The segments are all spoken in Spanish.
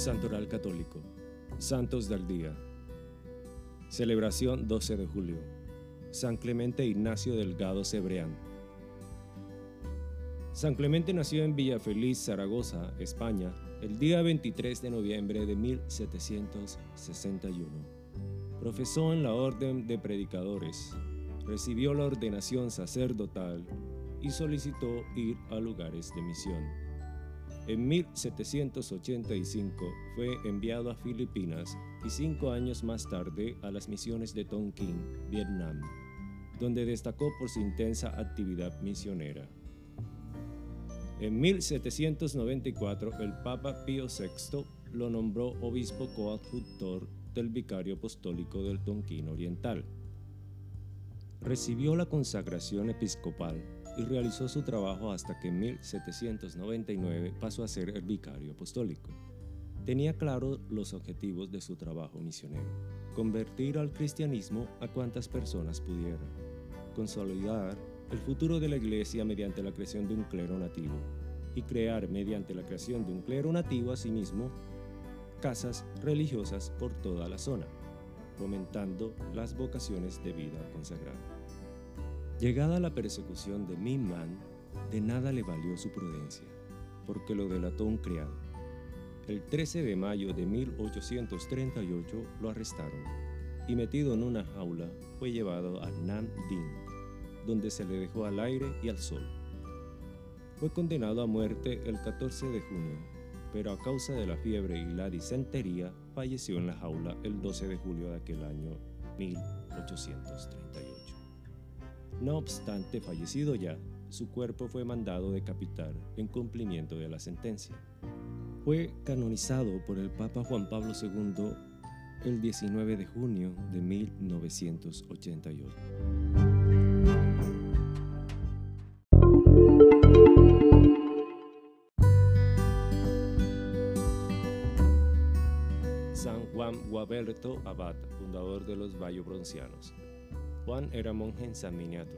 Santoral Católico. Santos del Día. Celebración 12 de julio. San Clemente Ignacio Delgado Cebreán. San Clemente nació en Villafeliz, Zaragoza, España, el día 23 de noviembre de 1761. Profesó en la Orden de Predicadores, recibió la ordenación sacerdotal y solicitó ir a lugares de misión. En 1785 fue enviado a Filipinas y cinco años más tarde a las misiones de Tonkin, Vietnam, donde destacó por su intensa actividad misionera. En 1794 el Papa Pío VI lo nombró obispo coadjutor del vicario apostólico del Tonkin Oriental. Recibió la consagración episcopal y realizó su trabajo hasta que en 1799 pasó a ser el vicario apostólico. Tenía claro los objetivos de su trabajo misionero, convertir al cristianismo a cuantas personas pudiera, consolidar el futuro de la iglesia mediante la creación de un clero nativo y crear mediante la creación de un clero nativo asimismo casas religiosas por toda la zona, fomentando las vocaciones de vida consagrada. Llegada la persecución de Minman, de nada le valió su prudencia, porque lo delató un criado. El 13 de mayo de 1838 lo arrestaron y metido en una jaula fue llevado a Nam Dinh donde se le dejó al aire y al sol. Fue condenado a muerte el 14 de junio, pero a causa de la fiebre y la disentería falleció en la jaula el 12 de julio de aquel año 1838. No obstante, fallecido ya, su cuerpo fue mandado decapitar en cumplimiento de la sentencia. Fue canonizado por el Papa Juan Pablo II el 19 de junio de 1988. San Juan Guaberto Abad, fundador de los Bronceanos. Juan era monje en San Miniato.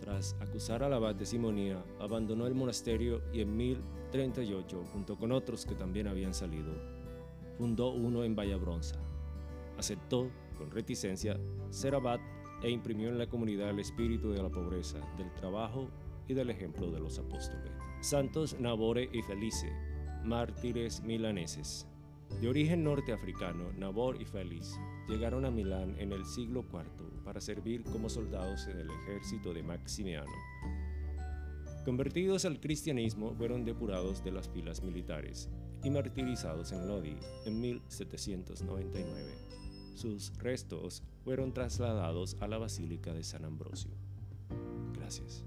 Tras acusar al abad de simonía, abandonó el monasterio y en 1038, junto con otros que también habían salido, fundó uno en Vallabronza. Aceptó, con reticencia, ser abad e imprimió en la comunidad el espíritu de la pobreza, del trabajo y del ejemplo de los apóstoles. Santos Nabore y Felice, mártires milaneses. De origen norteafricano, Nabor y Feliz llegaron a Milán en el siglo IV para servir como soldados en el ejército de Maximiano. Convertidos al cristianismo, fueron depurados de las filas militares y martirizados en Lodi en 1799. Sus restos fueron trasladados a la Basílica de San Ambrosio. Gracias.